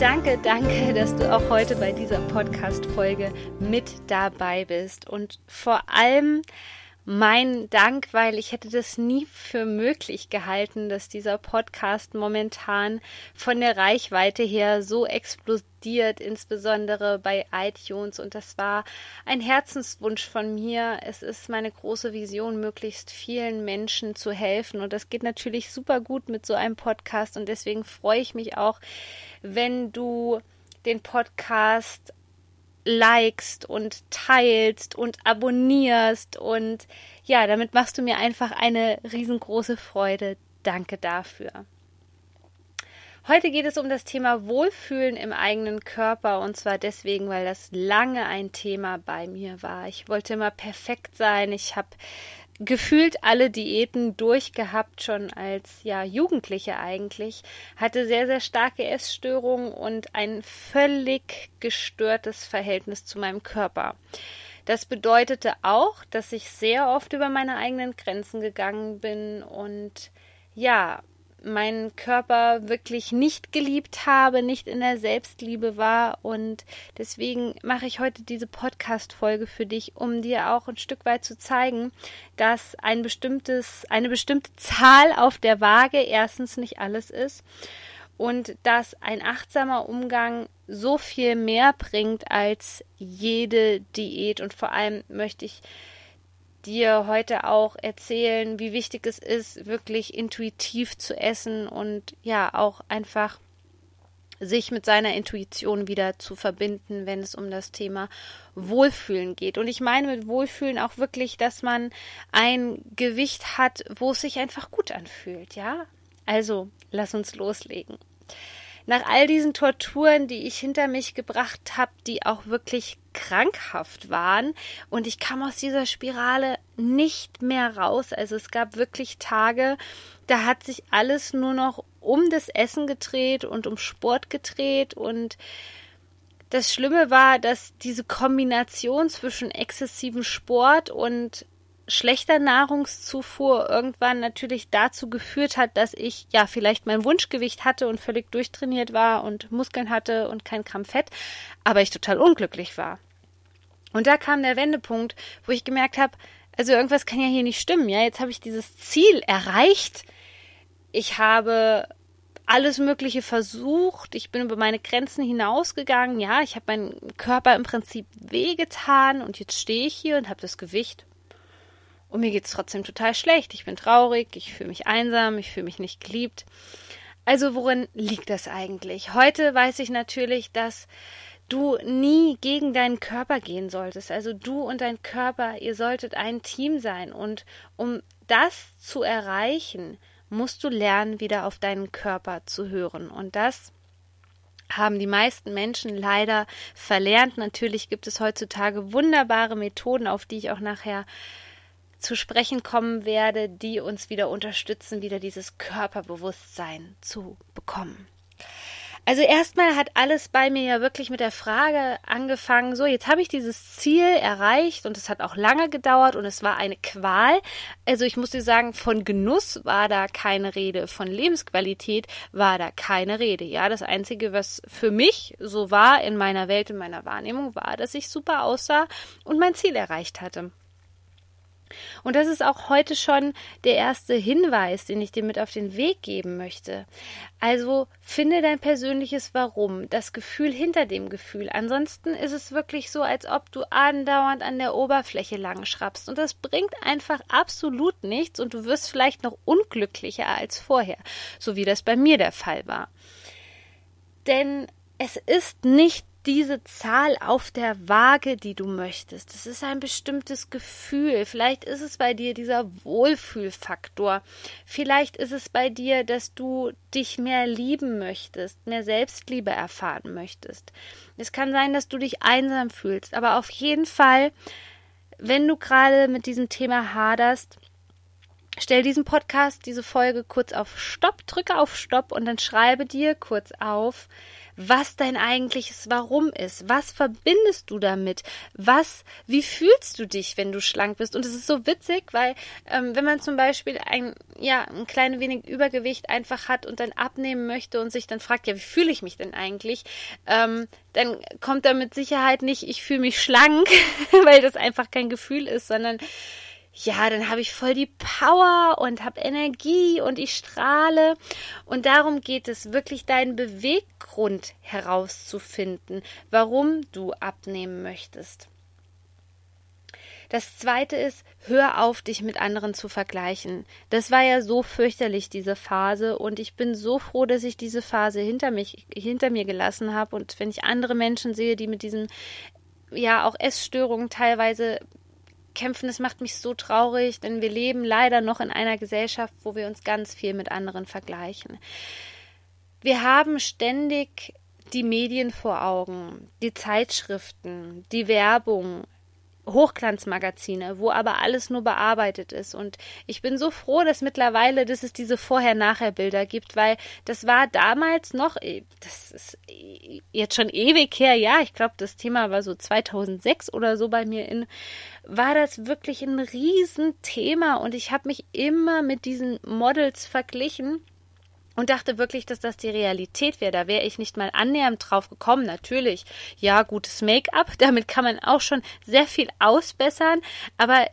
Danke, danke, dass du auch heute bei dieser Podcast-Folge mit dabei bist. Und vor allem mein Dank, weil ich hätte das nie für möglich gehalten, dass dieser Podcast momentan von der Reichweite her so explodiert, insbesondere bei iTunes. Und das war ein Herzenswunsch von mir. Es ist meine große Vision, möglichst vielen Menschen zu helfen. Und das geht natürlich super gut mit so einem Podcast. Und deswegen freue ich mich auch, wenn du den Podcast likest und teilst und abonnierst und ja, damit machst du mir einfach eine riesengroße Freude. Danke dafür. Heute geht es um das Thema Wohlfühlen im eigenen Körper und zwar deswegen, weil das lange ein Thema bei mir war. Ich wollte immer perfekt sein. Ich habe gefühlt alle Diäten durchgehabt, schon als ja Jugendliche eigentlich, hatte sehr, sehr starke Essstörungen und ein völlig gestörtes Verhältnis zu meinem Körper. Das bedeutete auch, dass ich sehr oft über meine eigenen Grenzen gegangen bin und ja, meinen Körper wirklich nicht geliebt habe, nicht in der Selbstliebe war. Und deswegen mache ich heute diese Podcast Folge für dich, um dir auch ein Stück weit zu zeigen, dass ein bestimmtes eine bestimmte Zahl auf der Waage erstens nicht alles ist und dass ein achtsamer Umgang so viel mehr bringt als jede Diät. Und vor allem möchte ich dir heute auch erzählen, wie wichtig es ist, wirklich intuitiv zu essen und ja, auch einfach sich mit seiner Intuition wieder zu verbinden, wenn es um das Thema Wohlfühlen geht. Und ich meine mit Wohlfühlen auch wirklich, dass man ein Gewicht hat, wo es sich einfach gut anfühlt, ja? Also, lass uns loslegen nach all diesen Torturen, die ich hinter mich gebracht habe, die auch wirklich krankhaft waren und ich kam aus dieser Spirale nicht mehr raus. Also es gab wirklich Tage, da hat sich alles nur noch um das Essen gedreht und um Sport gedreht und das Schlimme war, dass diese Kombination zwischen exzessivem Sport und schlechter Nahrungszufuhr irgendwann natürlich dazu geführt hat, dass ich ja vielleicht mein Wunschgewicht hatte und völlig durchtrainiert war und Muskeln hatte und kein Gramm Fett, aber ich total unglücklich war. Und da kam der Wendepunkt, wo ich gemerkt habe, also irgendwas kann ja hier nicht stimmen. Ja, jetzt habe ich dieses Ziel erreicht. Ich habe alles Mögliche versucht. Ich bin über meine Grenzen hinausgegangen. Ja, ich habe meinen Körper im Prinzip wehgetan und jetzt stehe ich hier und habe das Gewicht und mir geht es trotzdem total schlecht. Ich bin traurig, ich fühle mich einsam, ich fühle mich nicht geliebt. Also worin liegt das eigentlich? Heute weiß ich natürlich, dass du nie gegen deinen Körper gehen solltest. Also du und dein Körper, ihr solltet ein Team sein. Und um das zu erreichen, musst du lernen, wieder auf deinen Körper zu hören. Und das haben die meisten Menschen leider verlernt. Natürlich gibt es heutzutage wunderbare Methoden, auf die ich auch nachher zu sprechen kommen werde, die uns wieder unterstützen, wieder dieses Körperbewusstsein zu bekommen. Also erstmal hat alles bei mir ja wirklich mit der Frage angefangen, so jetzt habe ich dieses Ziel erreicht und es hat auch lange gedauert und es war eine Qual. Also ich muss dir sagen, von Genuss war da keine Rede, von Lebensqualität war da keine Rede. Ja, das einzige, was für mich so war in meiner Welt, in meiner Wahrnehmung, war, dass ich super aussah und mein Ziel erreicht hatte. Und das ist auch heute schon der erste Hinweis, den ich dir mit auf den Weg geben möchte. Also finde dein persönliches Warum, das Gefühl hinter dem Gefühl. Ansonsten ist es wirklich so, als ob du andauernd an der Oberfläche lang schrappst. Und das bringt einfach absolut nichts und du wirst vielleicht noch unglücklicher als vorher, so wie das bei mir der Fall war. Denn es ist nicht diese Zahl auf der Waage, die du möchtest. Das ist ein bestimmtes Gefühl. Vielleicht ist es bei dir dieser Wohlfühlfaktor. Vielleicht ist es bei dir, dass du dich mehr lieben möchtest, mehr Selbstliebe erfahren möchtest. Es kann sein, dass du dich einsam fühlst, aber auf jeden Fall, wenn du gerade mit diesem Thema haderst, stell diesen Podcast, diese Folge kurz auf Stopp, drücke auf Stopp und dann schreibe dir kurz auf, was dein eigentliches Warum ist. Was verbindest du damit? Was, wie fühlst du dich, wenn du schlank bist? Und es ist so witzig, weil ähm, wenn man zum Beispiel ein, ja, ein klein wenig Übergewicht einfach hat und dann abnehmen möchte und sich dann fragt, ja, wie fühle ich mich denn eigentlich? Ähm, dann kommt da mit Sicherheit nicht, ich fühle mich schlank, weil das einfach kein Gefühl ist, sondern ja, dann habe ich voll die Power und habe Energie und ich strahle. Und darum geht es, wirklich deinen Beweggrund herauszufinden, warum du abnehmen möchtest. Das zweite ist, hör auf, dich mit anderen zu vergleichen. Das war ja so fürchterlich, diese Phase, und ich bin so froh, dass ich diese Phase hinter mich, hinter mir gelassen habe. Und wenn ich andere Menschen sehe, die mit diesen ja auch Essstörungen teilweise kämpfen, das macht mich so traurig, denn wir leben leider noch in einer Gesellschaft, wo wir uns ganz viel mit anderen vergleichen. Wir haben ständig die Medien vor Augen, die Zeitschriften, die Werbung, Hochglanzmagazine, wo aber alles nur bearbeitet ist. Und ich bin so froh, dass mittlerweile, dass es diese Vorher-Nachher-Bilder gibt, weil das war damals noch, eh, das ist jetzt schon ewig her, ja, ich glaube, das Thema war so 2006 oder so bei mir in, war das wirklich ein Riesenthema. Und ich habe mich immer mit diesen Models verglichen und dachte wirklich, dass das die Realität wäre. Da wäre ich nicht mal annähernd drauf gekommen. Natürlich, ja, gutes Make-up, damit kann man auch schon sehr viel ausbessern, aber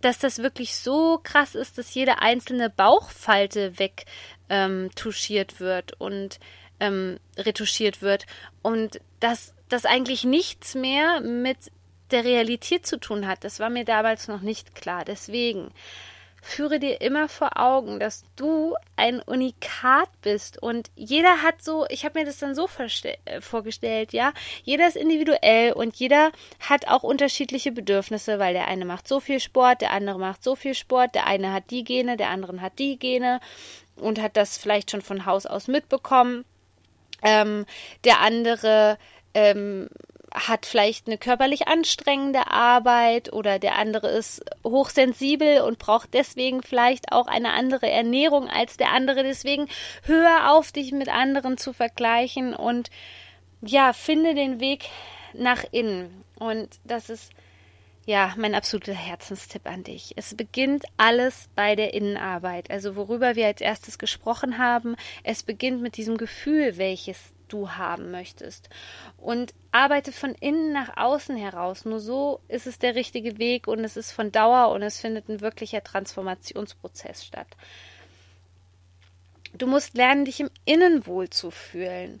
dass das wirklich so krass ist, dass jede einzelne Bauchfalte weg ähm, touchiert wird und ähm, retuschiert wird und dass das eigentlich nichts mehr mit der Realität zu tun hat. Das war mir damals noch nicht klar. Deswegen führe dir immer vor Augen, dass du ein Unikat bist und jeder hat so, ich habe mir das dann so äh, vorgestellt, ja, jeder ist individuell und jeder hat auch unterschiedliche Bedürfnisse, weil der eine macht so viel Sport, der andere macht so viel Sport, der eine hat die Gene, der andere hat die Gene und hat das vielleicht schon von Haus aus mitbekommen. Ähm, der andere ähm, hat vielleicht eine körperlich anstrengende Arbeit oder der andere ist hochsensibel und braucht deswegen vielleicht auch eine andere Ernährung als der andere. Deswegen hör auf, dich mit anderen zu vergleichen und ja, finde den Weg nach innen. Und das ist ja, mein absoluter Herzenstipp an dich. Es beginnt alles bei der Innenarbeit. Also worüber wir als erstes gesprochen haben, es beginnt mit diesem Gefühl, welches du haben möchtest. Und arbeite von innen nach außen heraus. Nur so ist es der richtige Weg und es ist von Dauer und es findet ein wirklicher Transformationsprozess statt. Du musst lernen, dich im Innen wohl zu fühlen.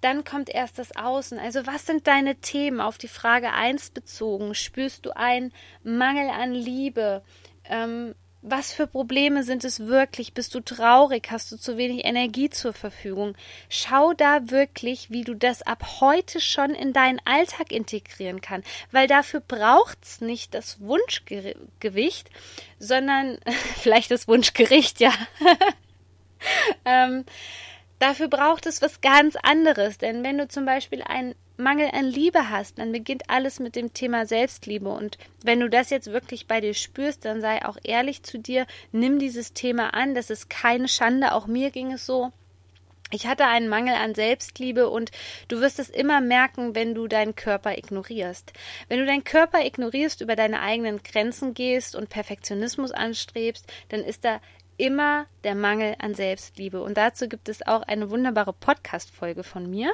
Dann kommt erst das Außen. Also was sind deine Themen auf die Frage 1 bezogen? Spürst du einen Mangel an Liebe? Ähm, was für Probleme sind es wirklich? Bist du traurig? Hast du zu wenig Energie zur Verfügung? Schau da wirklich, wie du das ab heute schon in deinen Alltag integrieren kannst, weil dafür braucht's nicht das Wunschgewicht, sondern vielleicht das Wunschgericht, ja. ähm, dafür braucht es was ganz anderes, denn wenn du zum Beispiel einen Mangel an Liebe hast, dann beginnt alles mit dem Thema Selbstliebe. Und wenn du das jetzt wirklich bei dir spürst, dann sei auch ehrlich zu dir, nimm dieses Thema an. Das ist keine Schande. Auch mir ging es so. Ich hatte einen Mangel an Selbstliebe und du wirst es immer merken, wenn du deinen Körper ignorierst. Wenn du deinen Körper ignorierst, über deine eigenen Grenzen gehst und Perfektionismus anstrebst, dann ist da immer der Mangel an Selbstliebe. Und dazu gibt es auch eine wunderbare Podcast-Folge von mir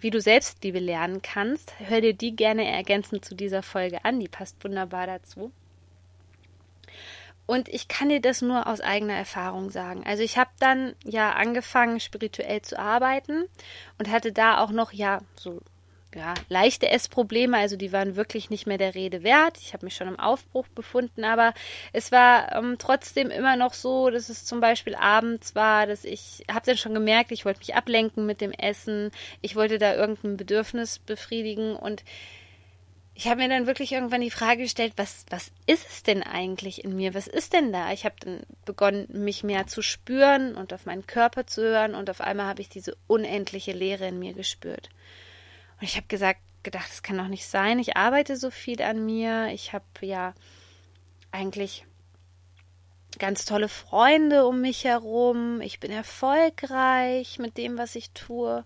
wie du Selbstliebe lernen kannst, hör dir die gerne ergänzend zu dieser Folge an, die passt wunderbar dazu. Und ich kann dir das nur aus eigener Erfahrung sagen. Also ich habe dann ja angefangen, spirituell zu arbeiten und hatte da auch noch ja so ja, leichte Essprobleme, also die waren wirklich nicht mehr der Rede wert. Ich habe mich schon im Aufbruch befunden, aber es war ähm, trotzdem immer noch so, dass es zum Beispiel abends war, dass ich habe dann schon gemerkt, ich wollte mich ablenken mit dem Essen, ich wollte da irgendein Bedürfnis befriedigen und ich habe mir dann wirklich irgendwann die Frage gestellt, was, was ist es denn eigentlich in mir? Was ist denn da? Ich habe dann begonnen, mich mehr zu spüren und auf meinen Körper zu hören und auf einmal habe ich diese unendliche Leere in mir gespürt. Und ich habe gesagt, gedacht, das kann doch nicht sein. Ich arbeite so viel an mir. Ich habe ja eigentlich ganz tolle Freunde um mich herum. Ich bin erfolgreich mit dem, was ich tue.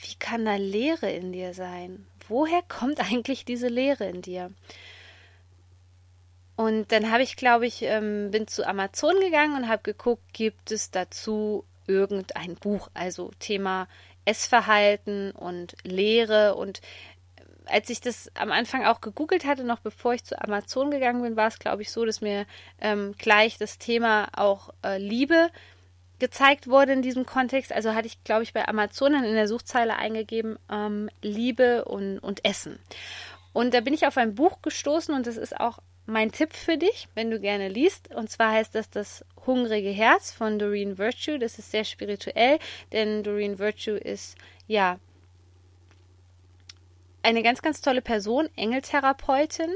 Wie kann da Leere in dir sein? Woher kommt eigentlich diese Leere in dir? Und dann habe ich, glaube ich, ähm, bin zu Amazon gegangen und habe geguckt, gibt es dazu irgendein Buch, also Thema Essverhalten und Lehre und als ich das am Anfang auch gegoogelt hatte, noch bevor ich zu Amazon gegangen bin, war es, glaube ich, so, dass mir ähm, gleich das Thema auch äh, Liebe gezeigt wurde in diesem Kontext. Also hatte ich, glaube ich, bei Amazon dann in der Suchzeile eingegeben, ähm, Liebe und, und Essen. Und da bin ich auf ein Buch gestoßen und das ist auch mein Tipp für dich, wenn du gerne liest. Und zwar heißt das Das hungrige Herz von Doreen Virtue. Das ist sehr spirituell, denn Doreen Virtue ist ja eine ganz, ganz tolle Person, Engeltherapeutin.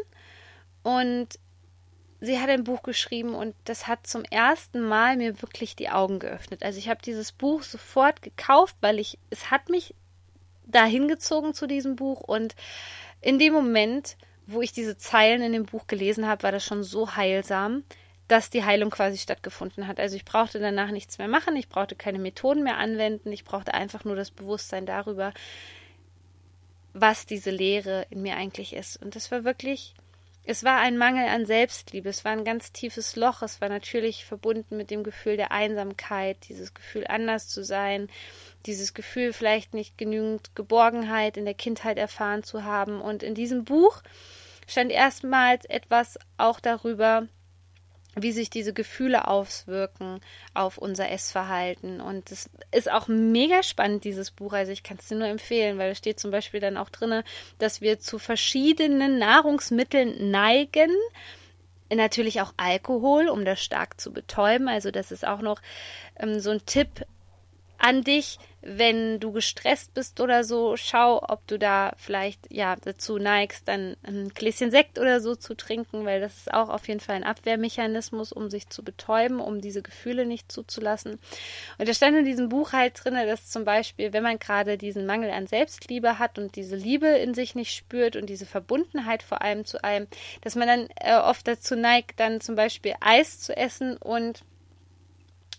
Und sie hat ein Buch geschrieben und das hat zum ersten Mal mir wirklich die Augen geöffnet. Also ich habe dieses Buch sofort gekauft, weil ich, es hat mich dahin gezogen zu diesem Buch und in dem Moment wo ich diese Zeilen in dem Buch gelesen habe, war das schon so heilsam, dass die Heilung quasi stattgefunden hat. Also ich brauchte danach nichts mehr machen, ich brauchte keine Methoden mehr anwenden, ich brauchte einfach nur das Bewusstsein darüber, was diese Lehre in mir eigentlich ist. Und das war wirklich, es war ein Mangel an Selbstliebe, es war ein ganz tiefes Loch, es war natürlich verbunden mit dem Gefühl der Einsamkeit, dieses Gefühl anders zu sein, dieses Gefühl vielleicht nicht genügend Geborgenheit in der Kindheit erfahren zu haben. Und in diesem Buch stand erstmals etwas auch darüber, wie sich diese Gefühle auswirken auf unser Essverhalten. Und es ist auch mega spannend, dieses Buch. Also ich kann es dir nur empfehlen, weil da steht zum Beispiel dann auch drin, dass wir zu verschiedenen Nahrungsmitteln neigen. Natürlich auch Alkohol, um das stark zu betäuben. Also das ist auch noch ähm, so ein Tipp an dich, wenn du gestresst bist oder so, schau, ob du da vielleicht ja dazu neigst, dann ein Gläschen Sekt oder so zu trinken, weil das ist auch auf jeden Fall ein Abwehrmechanismus, um sich zu betäuben, um diese Gefühle nicht zuzulassen. Und da stand in diesem Buch halt drin, dass zum Beispiel, wenn man gerade diesen Mangel an Selbstliebe hat und diese Liebe in sich nicht spürt und diese Verbundenheit vor allem zu einem, dass man dann äh, oft dazu neigt, dann zum Beispiel Eis zu essen und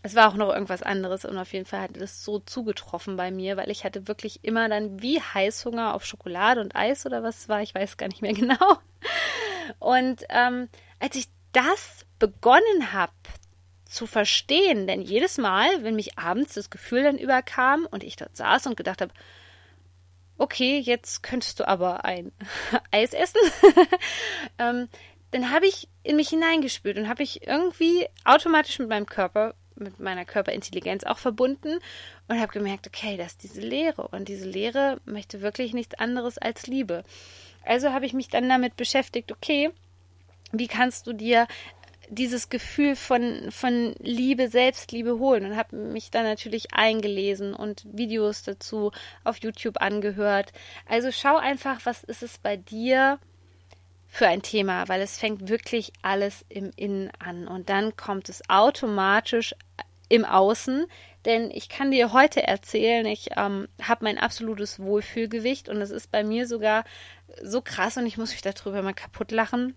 es war auch noch irgendwas anderes und auf jeden Fall hat es so zugetroffen bei mir, weil ich hatte wirklich immer dann wie Heißhunger auf Schokolade und Eis oder was war, ich weiß gar nicht mehr genau. Und ähm, als ich das begonnen habe zu verstehen, denn jedes Mal, wenn mich abends das Gefühl dann überkam und ich dort saß und gedacht habe, okay, jetzt könntest du aber ein Eis essen, ähm, dann habe ich in mich hineingespült und habe ich irgendwie automatisch mit meinem Körper mit meiner Körperintelligenz auch verbunden und habe gemerkt, okay, das ist diese Lehre und diese Lehre möchte wirklich nichts anderes als Liebe. Also habe ich mich dann damit beschäftigt, okay, wie kannst du dir dieses Gefühl von, von Liebe, Selbstliebe holen und habe mich dann natürlich eingelesen und Videos dazu auf YouTube angehört. Also schau einfach, was ist es bei dir, für ein Thema, weil es fängt wirklich alles im Innen an und dann kommt es automatisch im Außen. Denn ich kann dir heute erzählen, ich ähm, habe mein absolutes Wohlfühlgewicht und es ist bei mir sogar so krass und ich muss mich darüber mal kaputt lachen.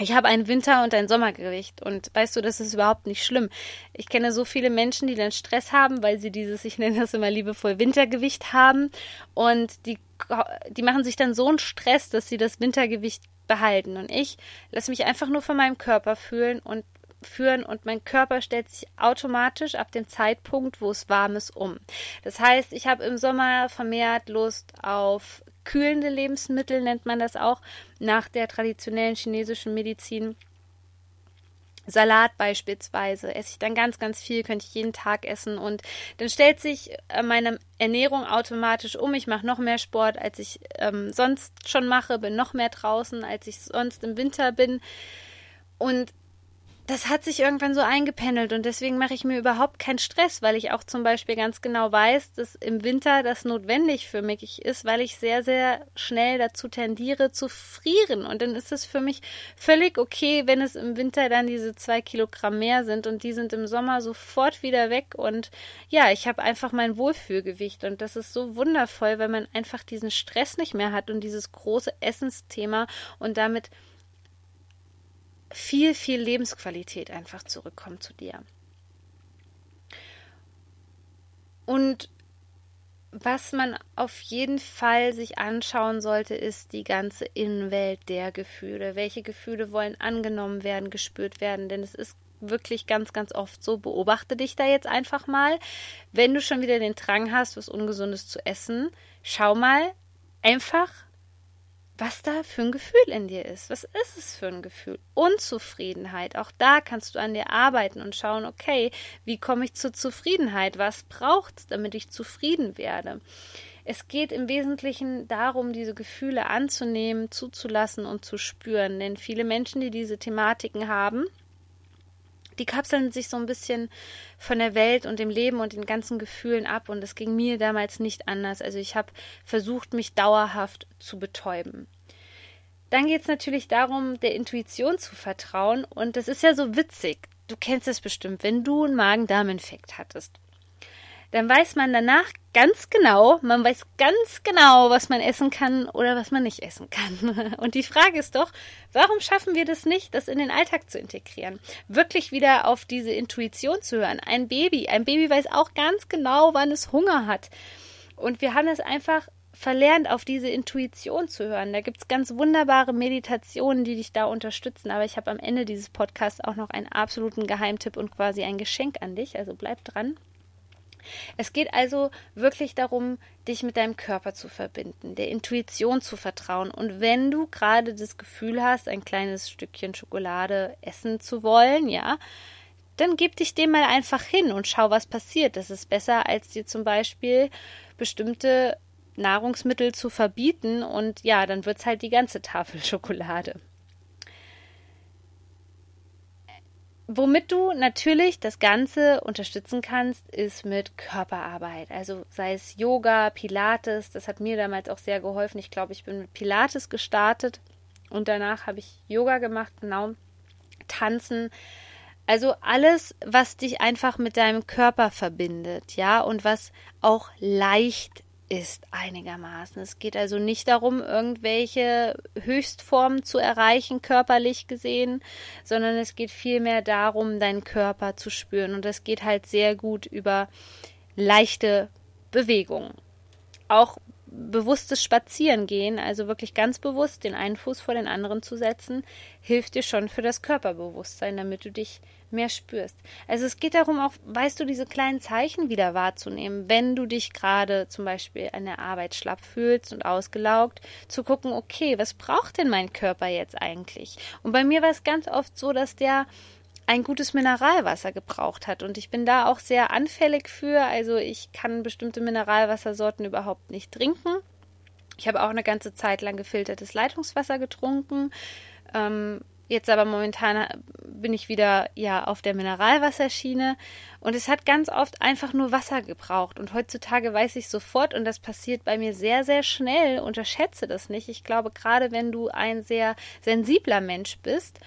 Ich habe ein Winter- und ein Sommergewicht und weißt du, das ist überhaupt nicht schlimm. Ich kenne so viele Menschen, die dann Stress haben, weil sie dieses, ich nenne das immer liebevoll, Wintergewicht haben und die die machen sich dann so einen Stress, dass sie das Wintergewicht behalten. Und ich lasse mich einfach nur von meinem Körper fühlen und führen und mein Körper stellt sich automatisch ab dem Zeitpunkt, wo es warm ist, um. Das heißt, ich habe im Sommer vermehrt Lust auf kühlende Lebensmittel, nennt man das auch, nach der traditionellen chinesischen Medizin Salat beispielsweise esse ich dann ganz, ganz viel, könnte ich jeden Tag essen und dann stellt sich äh, meine Ernährung automatisch um. Ich mache noch mehr Sport, als ich ähm, sonst schon mache, bin noch mehr draußen, als ich sonst im Winter bin und das hat sich irgendwann so eingependelt und deswegen mache ich mir überhaupt keinen Stress, weil ich auch zum Beispiel ganz genau weiß, dass im Winter das notwendig für mich ist, weil ich sehr, sehr schnell dazu tendiere zu frieren. Und dann ist es für mich völlig okay, wenn es im Winter dann diese zwei Kilogramm mehr sind und die sind im Sommer sofort wieder weg. Und ja, ich habe einfach mein Wohlfühlgewicht und das ist so wundervoll, weil man einfach diesen Stress nicht mehr hat und dieses große Essensthema und damit viel, viel Lebensqualität einfach zurückkommt zu dir. Und was man auf jeden Fall sich anschauen sollte, ist die ganze Innenwelt der Gefühle. Welche Gefühle wollen angenommen werden, gespürt werden? Denn es ist wirklich ganz, ganz oft so. Beobachte dich da jetzt einfach mal. Wenn du schon wieder den Drang hast, was Ungesundes zu essen, schau mal einfach was da für ein Gefühl in dir ist. Was ist es für ein Gefühl? Unzufriedenheit. Auch da kannst du an dir arbeiten und schauen, okay, wie komme ich zur Zufriedenheit? Was braucht es, damit ich zufrieden werde? Es geht im Wesentlichen darum, diese Gefühle anzunehmen, zuzulassen und zu spüren. Denn viele Menschen, die diese Thematiken haben, die kapseln sich so ein bisschen von der Welt und dem Leben und den ganzen Gefühlen ab und das ging mir damals nicht anders. Also ich habe versucht, mich dauerhaft zu betäuben. Dann geht es natürlich darum, der Intuition zu vertrauen und das ist ja so witzig. Du kennst es bestimmt, wenn du einen Magen-Darm-Infekt hattest dann weiß man danach ganz genau, man weiß ganz genau, was man essen kann oder was man nicht essen kann. Und die Frage ist doch, warum schaffen wir das nicht, das in den Alltag zu integrieren? Wirklich wieder auf diese Intuition zu hören. Ein Baby, ein Baby weiß auch ganz genau, wann es Hunger hat. Und wir haben es einfach verlernt, auf diese Intuition zu hören. Da gibt es ganz wunderbare Meditationen, die dich da unterstützen. Aber ich habe am Ende dieses Podcasts auch noch einen absoluten Geheimtipp und quasi ein Geschenk an dich. Also bleib dran. Es geht also wirklich darum, dich mit deinem Körper zu verbinden, der Intuition zu vertrauen. Und wenn du gerade das Gefühl hast, ein kleines Stückchen Schokolade essen zu wollen, ja, dann gib dich dem mal einfach hin und schau, was passiert. Das ist besser, als dir zum Beispiel bestimmte Nahrungsmittel zu verbieten und ja, dann wird es halt die ganze Tafel Schokolade. Womit du natürlich das Ganze unterstützen kannst, ist mit Körperarbeit. Also sei es Yoga, Pilates, das hat mir damals auch sehr geholfen. Ich glaube, ich bin mit Pilates gestartet und danach habe ich Yoga gemacht, genau, Tanzen. Also alles, was dich einfach mit deinem Körper verbindet, ja, und was auch leicht ist einigermaßen. Es geht also nicht darum, irgendwelche Höchstformen zu erreichen, körperlich gesehen, sondern es geht vielmehr darum, deinen Körper zu spüren. Und das geht halt sehr gut über leichte Bewegungen. Auch bewusstes Spazierengehen, also wirklich ganz bewusst den einen Fuß vor den anderen zu setzen, hilft dir schon für das Körperbewusstsein, damit du dich mehr spürst. Also es geht darum, auch, weißt du, diese kleinen Zeichen wieder wahrzunehmen, wenn du dich gerade zum Beispiel an der Arbeit schlapp fühlst und ausgelaugt, zu gucken, okay, was braucht denn mein Körper jetzt eigentlich? Und bei mir war es ganz oft so, dass der ein gutes Mineralwasser gebraucht hat. Und ich bin da auch sehr anfällig für. Also ich kann bestimmte Mineralwassersorten überhaupt nicht trinken. Ich habe auch eine ganze Zeit lang gefiltertes Leitungswasser getrunken. Ähm, Jetzt aber momentan bin ich wieder ja auf der Mineralwasserschiene und es hat ganz oft einfach nur Wasser gebraucht und heutzutage weiß ich sofort und das passiert bei mir sehr sehr schnell. Unterschätze das nicht. Ich glaube gerade wenn du ein sehr sensibler Mensch bist,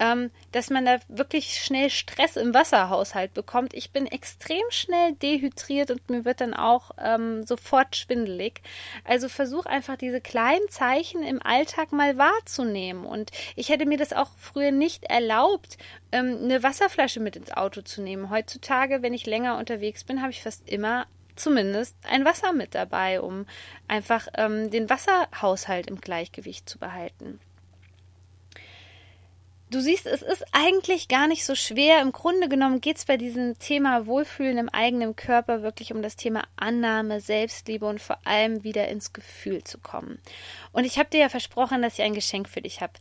ähm, dass man da wirklich schnell Stress im Wasserhaushalt bekommt. Ich bin extrem schnell dehydriert und mir wird dann auch ähm, sofort schwindelig. Also versuch einfach diese kleinen Zeichen im Alltag mal wahrzunehmen. Und ich hätte mir das auch früher nicht erlaubt, ähm, eine Wasserflasche mit ins Auto zu nehmen. Heutzutage, wenn ich länger unterwegs bin, habe ich fast immer zumindest ein Wasser mit dabei, um einfach ähm, den Wasserhaushalt im Gleichgewicht zu behalten. Du siehst, es ist eigentlich gar nicht so schwer. Im Grunde genommen geht es bei diesem Thema Wohlfühlen im eigenen Körper wirklich um das Thema Annahme, Selbstliebe und vor allem wieder ins Gefühl zu kommen. Und ich habe dir ja versprochen, dass ich ein Geschenk für dich habe.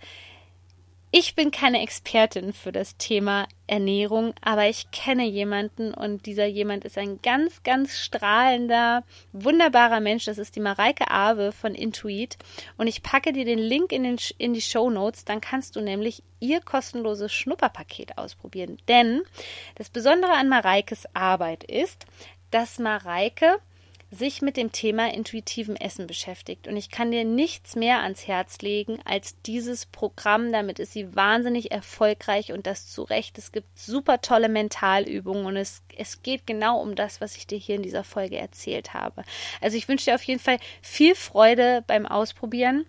Ich bin keine Expertin für das Thema Ernährung, aber ich kenne jemanden und dieser jemand ist ein ganz, ganz strahlender, wunderbarer Mensch. Das ist die Mareike Awe von Intuit und ich packe dir den Link in, den, in die Show Notes. Dann kannst du nämlich ihr kostenloses Schnupperpaket ausprobieren. Denn das Besondere an Mareikes Arbeit ist, dass Mareike sich mit dem Thema intuitivem Essen beschäftigt. Und ich kann dir nichts mehr ans Herz legen als dieses Programm. Damit ist sie wahnsinnig erfolgreich und das zu Recht. Es gibt super tolle Mentalübungen und es, es geht genau um das, was ich dir hier in dieser Folge erzählt habe. Also ich wünsche dir auf jeden Fall viel Freude beim Ausprobieren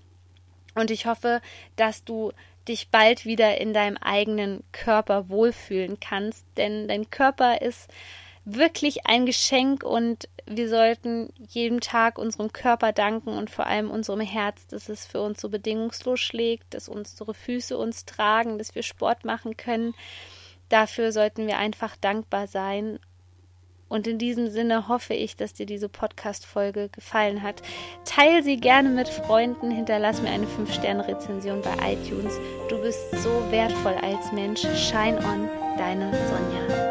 und ich hoffe, dass du dich bald wieder in deinem eigenen Körper wohlfühlen kannst, denn dein Körper ist wirklich ein Geschenk und wir sollten jeden Tag unserem Körper danken und vor allem unserem Herz, dass es für uns so bedingungslos schlägt, dass unsere Füße uns tragen, dass wir Sport machen können. Dafür sollten wir einfach dankbar sein. Und in diesem Sinne hoffe ich, dass dir diese Podcast-Folge gefallen hat. Teil sie gerne mit Freunden, hinterlass mir eine 5-Sterne-Rezension bei iTunes. Du bist so wertvoll als Mensch. Shine on, deine Sonja.